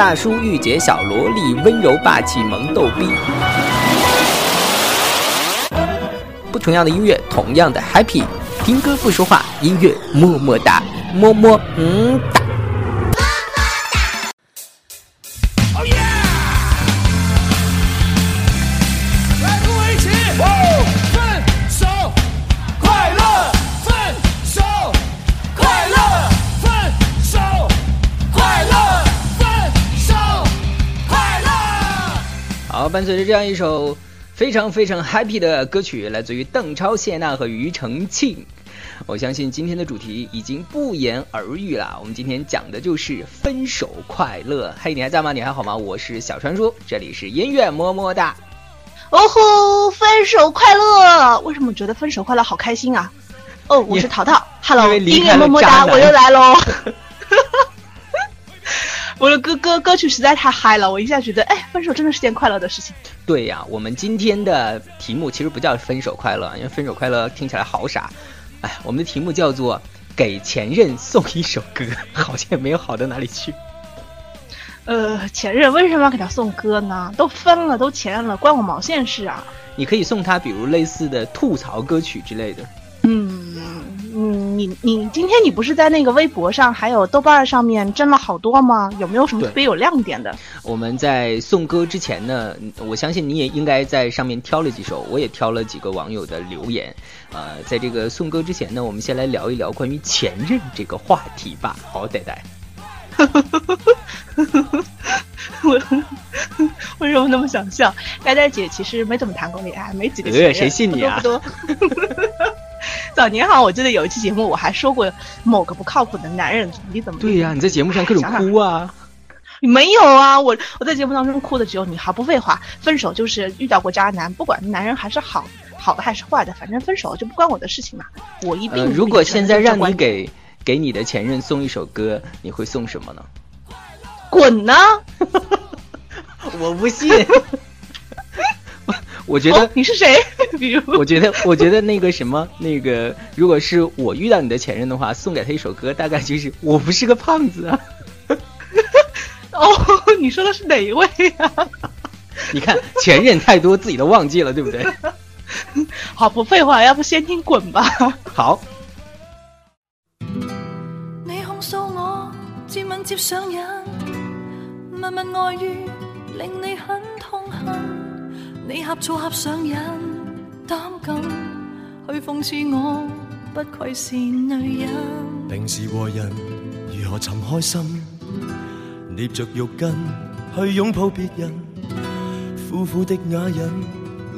大叔、御姐、小萝莉、温柔、霸气、萌逗逼，不同样的音乐，同样的 happy。听歌不说话，音乐么么哒，么么嗯哒。伴随着这样一首非常非常 happy 的歌曲，来自于邓超、谢娜和庾澄庆。我相信今天的主题已经不言而喻了。我们今天讲的就是《分手快乐》。嘿，你还在吗？你还好吗？我是小传说，这里是音乐么么哒。哦吼，分手快乐！为什么觉得分手快乐好开心啊？哦，我是淘淘。Hello，音乐么么哒，我又来喽。我的歌歌歌曲实在太嗨了，我一下觉得，哎，分手真的是件快乐的事情。对呀，我们今天的题目其实不叫“分手快乐”，因为“分手快乐”听起来好傻。哎，我们的题目叫做“给前任送一首歌”，好像也没有好到哪里去。呃，前任为什么要给他送歌呢？都分了，都前任了，关我毛线事啊！你可以送他，比如类似的吐槽歌曲之类的。嗯。嗯，你你今天你不是在那个微博上还有豆瓣上面争了好多吗？有没有什么特别有亮点的？我们在送歌之前呢，我相信你也应该在上面挑了几首，我也挑了几个网友的留言。呃，在这个送歌之前呢，我们先来聊一聊关于前任这个话题吧。好，呆呆，我为什么那么想笑？呆呆姐其实没怎么谈过恋爱，没几个前任，谁信你啊？不多。早年好，我记得有一期节目，我还说过某个不靠谱的男人，你怎么对呀？你在节目上各种哭啊？没有啊，我我在节目当中哭的只有你。好，不废话，分手就是遇到过渣男，不管男人还是好好的还是坏的，反正分手就不关我的事情嘛。我一定如果现在让你给给你的前任送一首歌，你会送什么呢？滚呢？我不信。我觉得你是谁？比如，我觉得，我觉得那个什么，那个，如果是我遇到你的前任的话，送给他一首歌，大概就是《我不是个胖子》啊。哦，你说的是哪一位啊？你看前任太多，自己都忘记了，对不对？好，不废话，要不先听《滚吧》。好。你呷醋呷上瘾，胆敢去讽刺我，不愧是女人。平时和人如何寻开心，捏着浴巾去拥抱别人，苦苦的哑忍，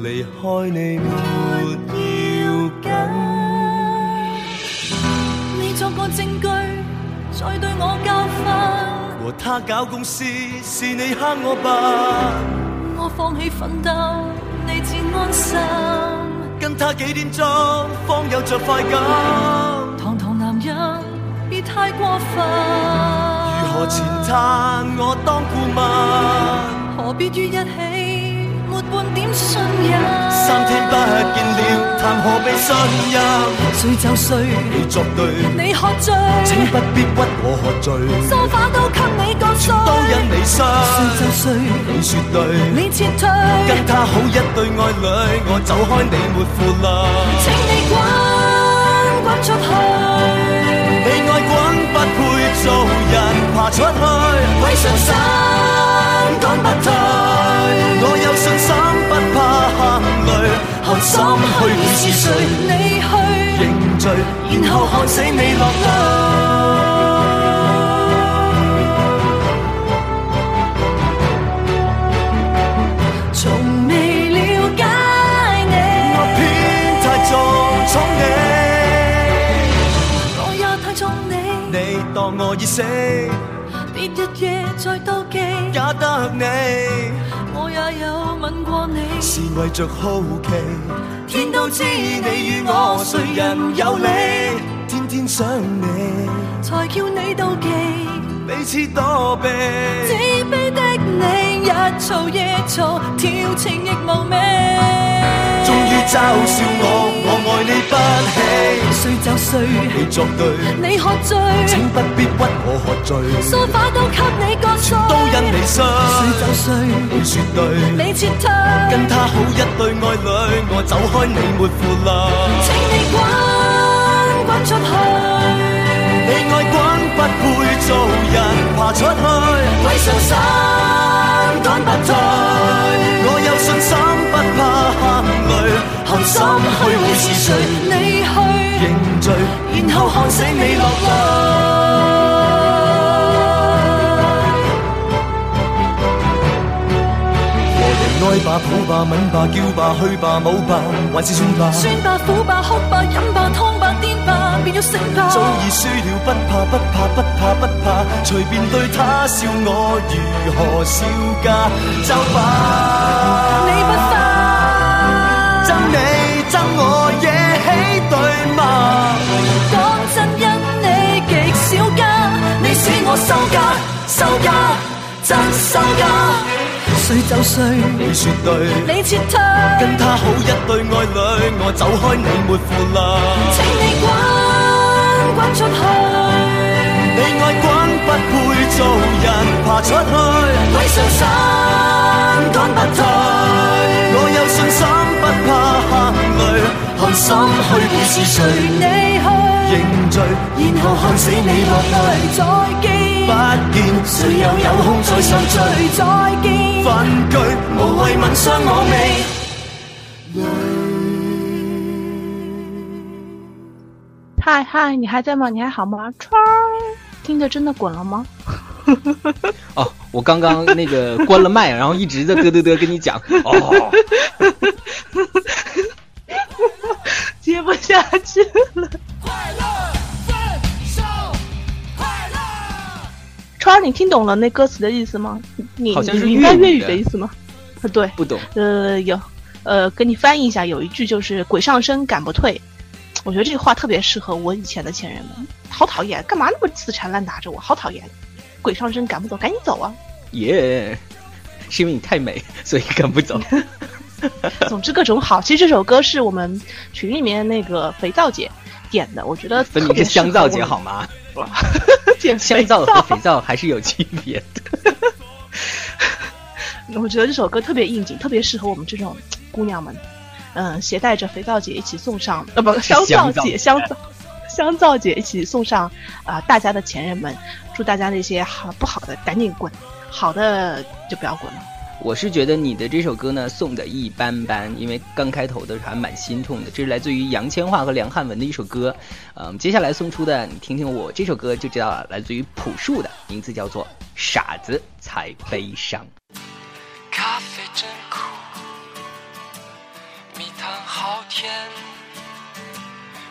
离开你没要紧。你作个证据，再对我交分。和他搞公事是你坑我吧？我放弃奋斗，你自安心。跟他几点钟，方有着快感。堂堂男人，别太过分。如何前探我当顾问，何必于一起？点信任？三天不见了，谈何被信任？谁就睡，你作对，你喝醉，请不必屈我喝醉。梳化都给你碎，都因你伤。说就说，你说对，你撤退，跟他好一对爱侣，我走开你没负辣，请你滚滚出去。做人爬出去，鬼上身赶不退。我有信心，不怕行累，含心去，是谁？你去认罪，然后看死你落泪。从未了解你，我偏太做宠你。当我已死，别日夜再妒忌，假得你，我也有吻过你，是为着好奇。天都知你与我谁人有理，天天想你，才叫你妒忌，彼此躲避。自卑的你，日嘈夜嘈，挑情亦无味。嘲笑我，我爱你不起。睡就睡，你作对，你喝醉，请不必屈我喝醉。梳化都给你割碎，都因你衰。睡就睡，你说对，你撤退，跟他好一对爱侣，我走开你没负累。请你滚，滚出去，你爱滚不配做人，爬出去，滚上山。去会是谁？你去认罪，然后看死你落泪。和人爱吧，抱吧，吻吧，叫吧，去吧，舞吧，还是算吧？算吧，苦吧，哭吧，饮吧，汤吧，癫吧，变要醒吧。早已输了，不怕，不怕，不怕，不怕，随便对他笑，我如何笑家？就吧，你不怕，就你。生我惹起对骂。讲真，因你极少家，你使我收家、收家、真收家。衰就衰，你说对，你撤退，跟他好一对爱侣，我走开你没负担。请你滚，滚出去，你爱滚不配做人，爬出去，鬼上身。看心你你是去嗨嗨，你还在吗？你还好吗？川，听着真的滚了吗？哦，我刚刚那个关了麦，然后一直在嘚嘚嘚跟你讲。接不下去了。快乐，快乐，快乐。超，你听懂了那歌词的意思吗？你你明白粤语的意思吗？啊，对，不懂。呃，有，呃，给你翻译一下，有一句就是“鬼上身赶不退”，我觉得这句话特别适合我以前的前任们。好讨厌，干嘛那么死缠烂打着我？好讨厌，鬼上身赶不走，赶紧走啊！耶，是因为你太美，所以赶不走。总之各种好，其实这首歌是我们群里面那个肥皂姐点的，我觉得特别是香皂姐好吗？香皂和肥皂还是有区别的。我觉得这首歌特别应景，特别适合我们这种姑娘们。嗯，携带着肥皂姐一起送上呃，不，香皂姐香皂，香皂姐一起送上啊，大家的前任们，祝大家那些好不好的赶紧滚，好的就不要滚了。我是觉得你的这首歌呢，送的一般般，因为刚开头的时候还蛮心痛的。这是来自于杨千嬅和梁汉文的一首歌，嗯，接下来送出的，你听听我这首歌就知道了，来自于朴树的，名字叫做《傻子才悲伤》。咖啡真苦，蜜糖好甜，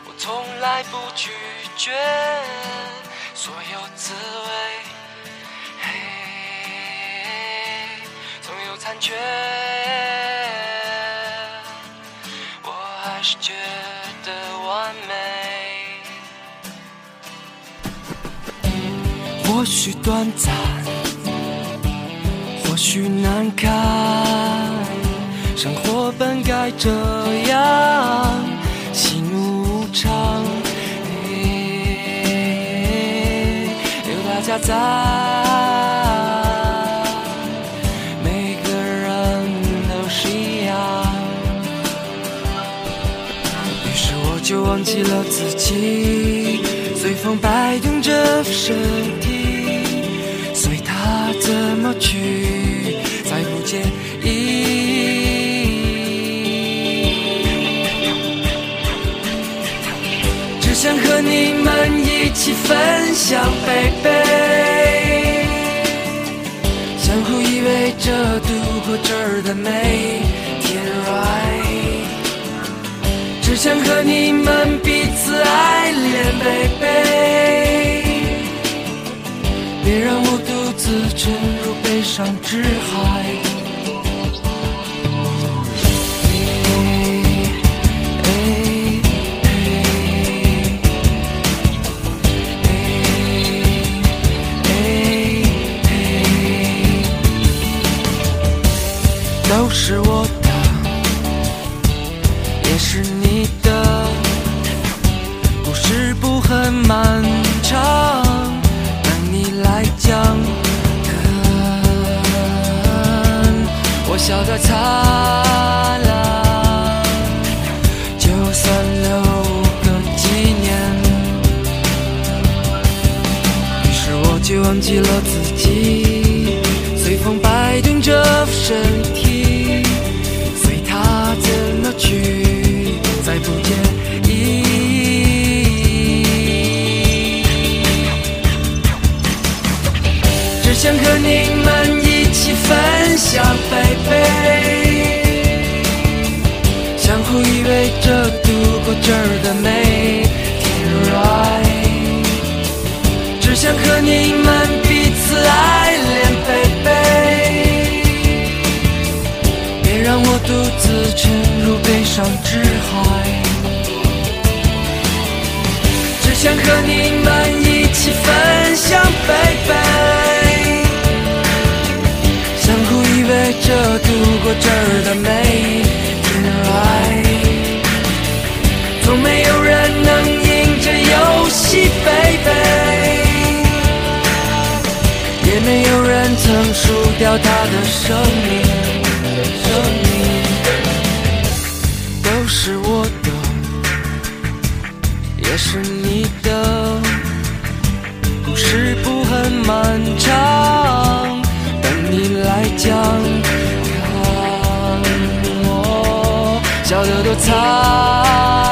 我从来不拒绝所有滋味。却，我还是觉得完美。或许短暂，或许难堪，生活本该这样，喜怒无常。有大家在。就忘记了自己，随风摆动着身体，随它怎么去，再不介意。只想和你们一起分享贝贝相互依偎着度过这儿的每一天，right。想和你们彼此爱恋，b a b y 别让我独自沉入悲伤之海。都是我的，也是。你的故事不很漫长，等你来讲。看，我笑得灿烂，就算留个纪念。于是我就忘记了自己。这儿的美，天若只想和你们彼此爱恋，贝贝。别让我独自沉入悲伤之海，只想和你们一起分享，贝贝。相互依偎着度过这儿的美。输掉他的生命，生命都是我的，也是你的。故事不很漫长，等你来讲。看我笑得多烂。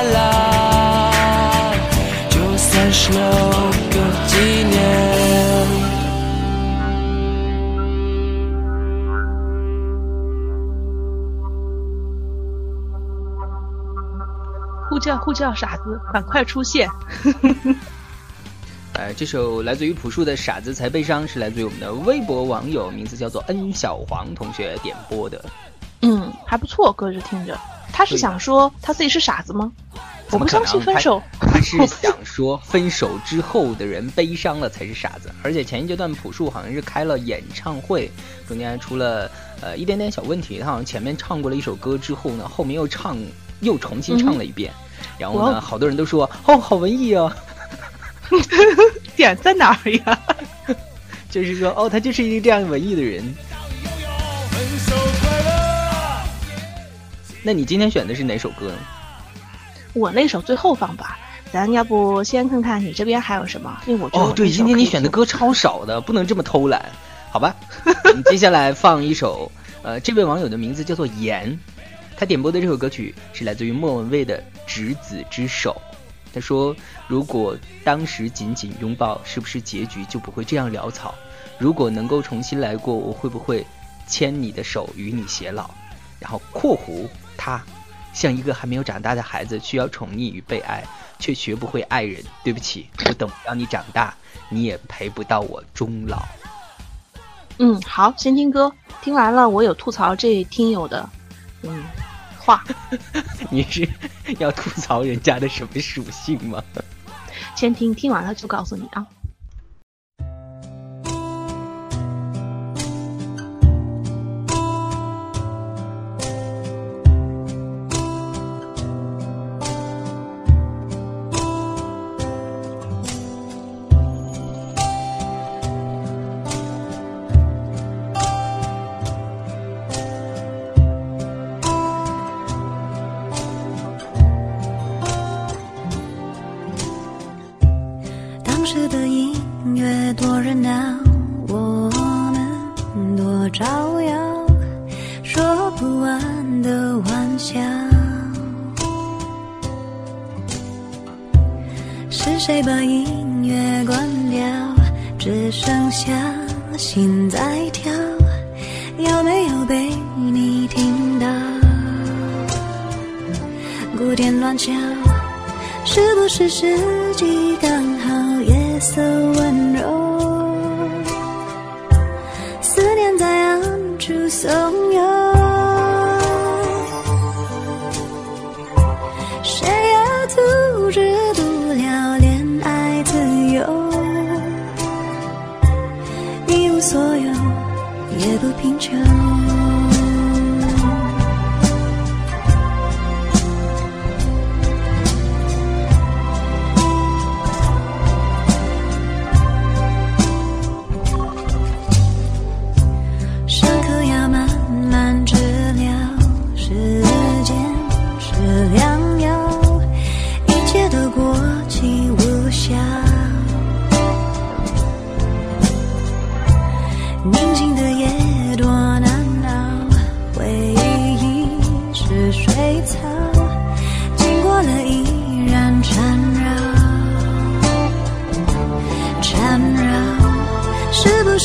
呼叫傻子，赶快出现！呃，这首来自于朴树的《傻子才悲伤》是来自于我们的微博网友，名字叫做恩小黄同学点播的。嗯，还不错，歌是听着。他是想说他自己是傻子吗？我不相信分手。他是 想说分手之后的人悲伤了才是傻子，而且前一阶段朴树好像是开了演唱会，中间出了呃一点点小问题，他好像前面唱过了一首歌之后呢，后面又唱又重新唱了一遍。然后呢，好多人都说哦，好文艺哦，点在哪儿呀？就是说哦，他就是一个这样文艺的人。那你今天选的是哪首歌？我那首最后放吧，咱要不先看看你这边还有什么？因为我觉得哦，对，今天你选的歌超少的，不能这么偷懒，好吧？接下来放一首，呃，这位网友的名字叫做严，他点播的这首歌曲是来自于莫文蔚的《执子之手》。他说：“如果当时紧紧拥抱，是不是结局就不会这样潦草？如果能够重新来过，我会不会牵你的手，与你偕老？”然后（括弧）他像一个还没有长大的孩子，需要宠溺与被爱，却学不会爱人。对不起，我等不到你长大，你也陪不到我终老。嗯，好，先听歌。听完了，我有吐槽这听友的，嗯。你是要吐槽人家的什么属性吗？先听听完了就告诉你啊。鼓点乱敲，是不是时机刚好？夜色温柔，思念在暗处怂恿，谁也阻止不了恋爱自由，一无所有也不贫穷。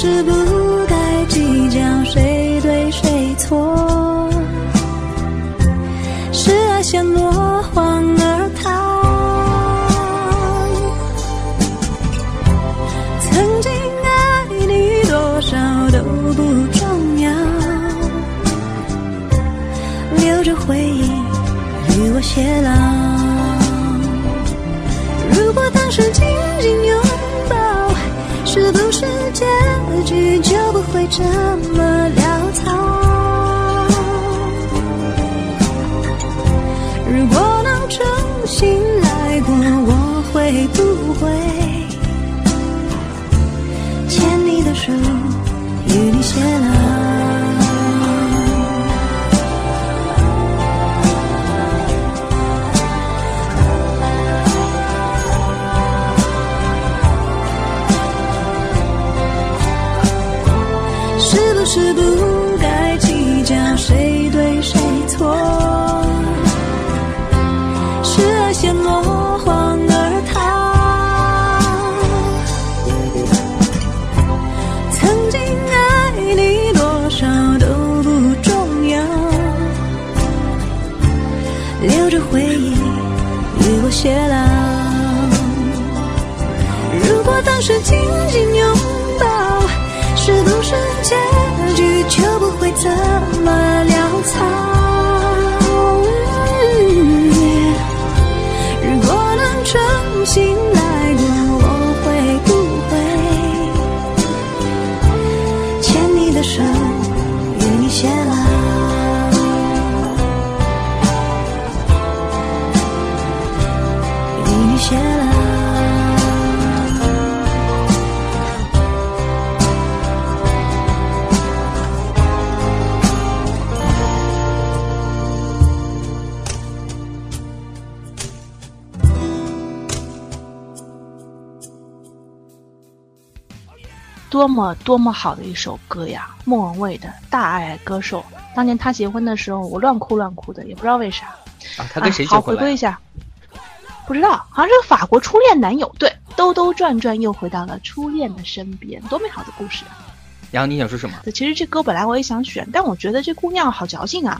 是不。会牵你的手，与你偕老。紧紧拥抱，是不是结局就不会怎么？多么多么好的一首歌呀！莫文蔚的大爱歌手，当年他结婚的时候，我乱哭乱哭的，也不知道为啥。啊，他跟谁结婚？好，回归一下，不知道，好像是法国初恋男友。对，兜兜转转又回到了初恋的身边，多美好的故事啊！然后你想说什么？其实这歌本来我也想选，但我觉得这姑娘好矫情啊！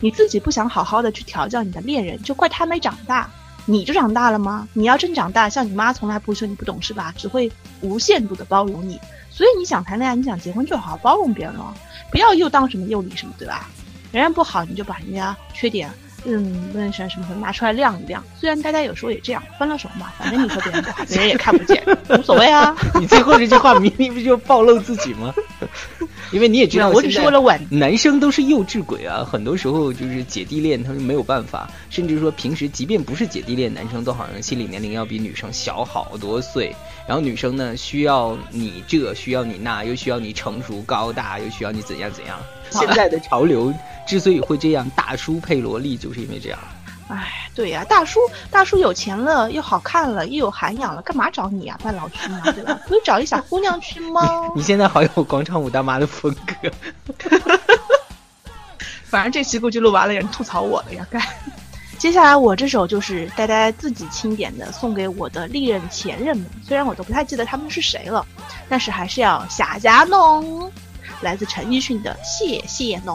你自己不想好好的去调教你的恋人，就怪他没长大，你就长大了吗？你要真长大，像你妈从来不会说你不懂是吧？只会无限度的包容你。所以你想谈恋爱，你想结婚，就好好包容别人了，不要又当什么又理什么，对吧？人家不好，你就把人家缺点，嗯，问什什么拿出来晾一晾。虽然大家有时候也这样，分了手嘛，反正你说别人不好，别人也看不见，无所谓啊。你最后这句话明明不就暴露自己吗？因为你也知道，我只是为了挽。男生都是幼稚鬼啊，很多时候就是姐弟恋，他们没有办法。甚至说，平时即便不是姐弟恋，男生都好像心理年龄要比女生小好多岁。然后女生呢，需要你这，需要你那，又需要你成熟高大，又需要你怎样怎样。现在的潮流之所以会这样，大叔配萝莉就是因为这样。哎，对呀，大叔，大叔有钱了，又好看了，又有涵养了，干嘛找你啊？扮老君嘛，对吧？不是找一小姑娘去吗？你现在好有广场舞大妈的风格。反正这期估计录完了，也人吐槽我了呀，该。接下来我这首就是呆呆自己清点的，送给我的历任前任们。虽然我都不太记得他们是谁了，但是还是要瞎加弄。来自陈奕迅的《谢谢侬》。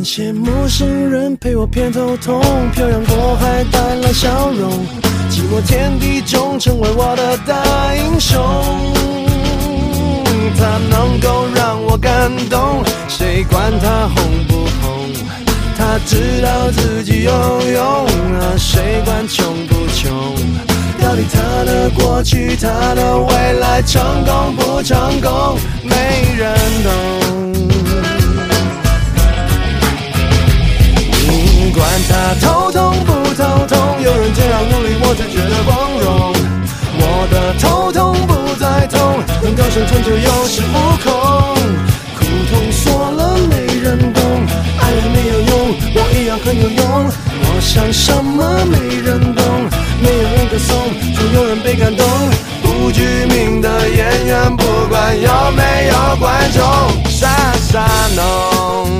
感谢陌生人陪我偏头痛，漂洋过海带来笑容，寂寞天地中成为我的大英雄。他能够让我感动，谁管他红不红？他知道自己有用啊，谁管穷不穷？到底他的过去、他的未来，成功不成功，没人懂。我才觉得光荣，我的头痛不再痛，高生存就有恃无恐，苦痛说了没人懂，爱了没有用，我一样很有用。我想什么没人懂，没有人歌颂，总有人被感动。不具名的演员，不管有没有观众，傻傻弄。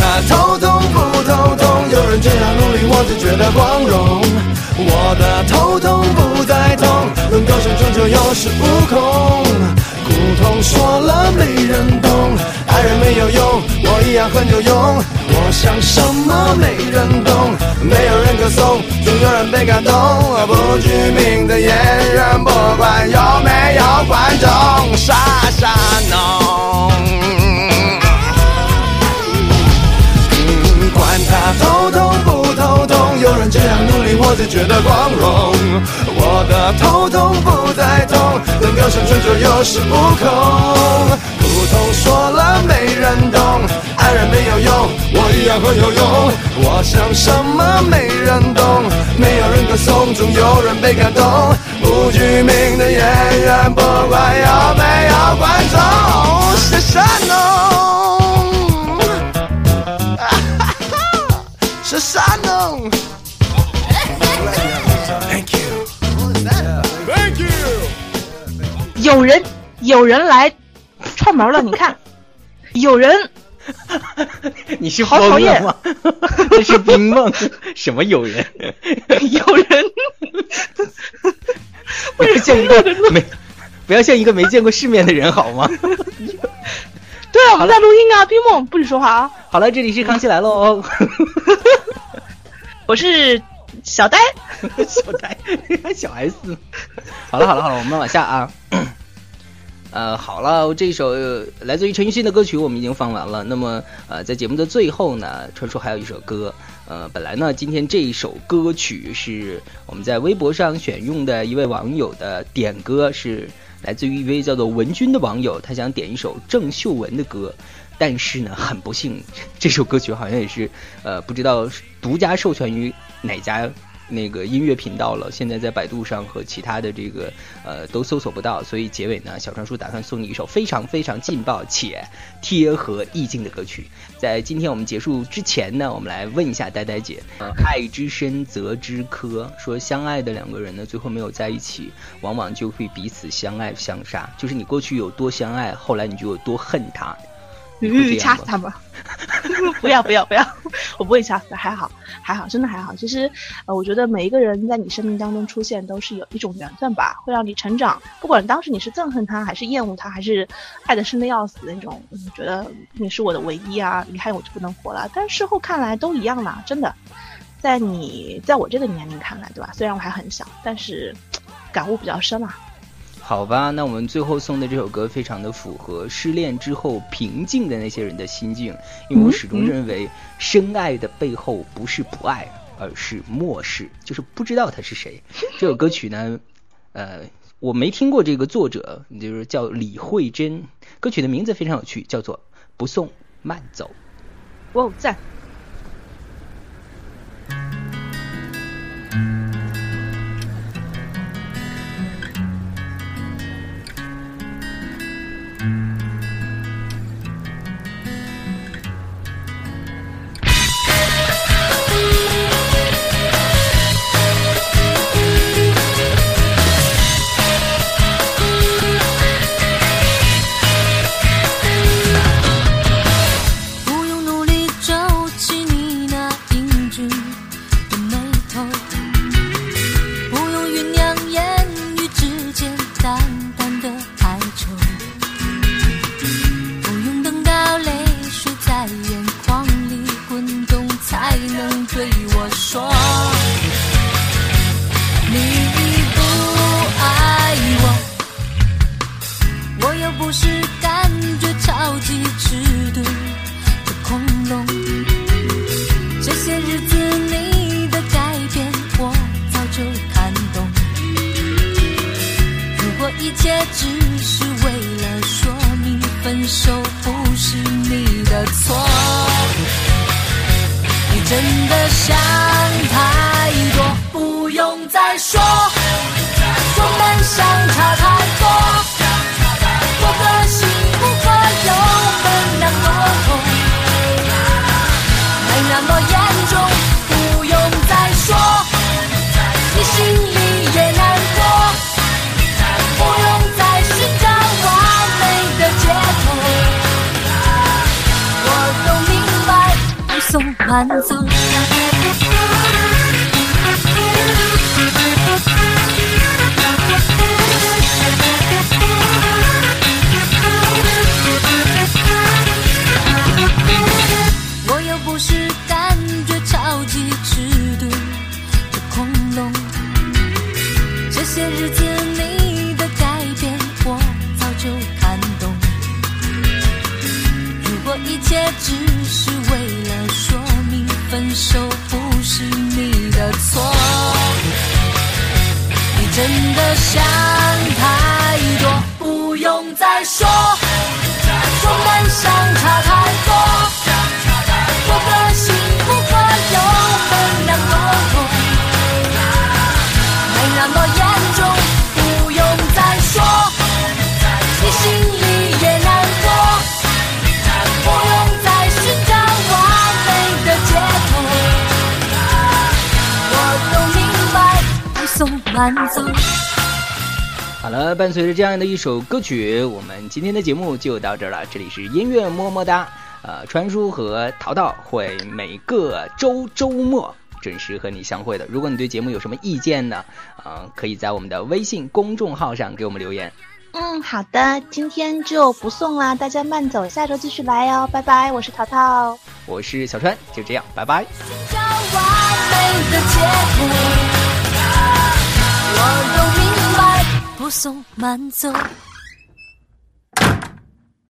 那头痛不头痛？有人这样努力，我只觉得光荣。我的头痛不再痛，能够生终究有恃无恐。苦痛说了没人懂，爱人没有用，我一样很有用。我想什么没人懂，没有人歌颂，总有人被感动。不具名的演员，不管有没有观众，傻傻。这样努力，我才觉得光荣。我的头痛不再痛，能够生存就有恃无恐。普通说了没人懂，爱人没有用，我一样很有用。我想什么没人懂，没有人歌颂，总有人被感动。不具名的演员，不管有没有观众，是神童，是神童。有人有人来串门了，你看，有人，你是好讨厌吗？这是冰梦，什么有人？有人，不要像一个没不要像一个没见过世面的人好吗？对，我们在录音啊，冰梦不许说话啊！好了，这里是康熙来喽。我是小呆，小呆小 S，好了好了好了，我们往下啊。呃，好了，这一首来自于陈奕迅的歌曲我们已经放完了。那么，呃，在节目的最后呢，传说还有一首歌。呃，本来呢，今天这一首歌曲是我们在微博上选用的一位网友的点歌，是来自于一位叫做文君的网友，他想点一首郑秀文的歌。但是呢，很不幸，这首歌曲好像也是，呃，不知道独家授权于哪家。那个音乐频道了，现在在百度上和其他的这个，呃，都搜索不到，所以结尾呢，小川叔打算送你一首非常非常劲爆且贴合意境的歌曲。在今天我们结束之前呢，我们来问一下呆呆姐，呃，爱之深则之苛，说相爱的两个人呢，最后没有在一起，往往就会彼此相爱相杀，就是你过去有多相爱，后来你就有多恨他。掐死他们！不要不要不要！我不会掐死，还好还好，真的还好。其实，呃，我觉得每一个人在你生命当中出现都是有一种缘分吧，会让你成长。不管当时你是憎恨他，还是厌恶他，还是爱得深的要死那种，觉得你是我的唯一啊，离开我就不能活了。但事后看来都一样啦，真的。在你在我这个年龄看来，对吧？虽然我还很小，但是感悟比较深嘛。好吧，那我们最后送的这首歌非常的符合失恋之后平静的那些人的心境，因为我始终认为深爱的背后不是不爱，而是漠视，就是不知道他是谁。这首歌曲呢，呃，我没听过这个作者，就是叫李慧珍。歌曲的名字非常有趣，叫做《不送慢走》。哇，赞！真的想。放松。好了，伴随着这样的一首歌曲，我们今天的节目就到这儿了。这里是音乐么么哒，呃，川叔和淘淘会每个周周末准时和你相会的。如果你对节目有什么意见呢？嗯，可以在我们的微信公众号上给我们留言。嗯，好的，今天就不送啦，大家慢走，下周继续来哦，拜拜，我是淘淘，我是小川，就这样，拜拜。我都明白，不送，慢走。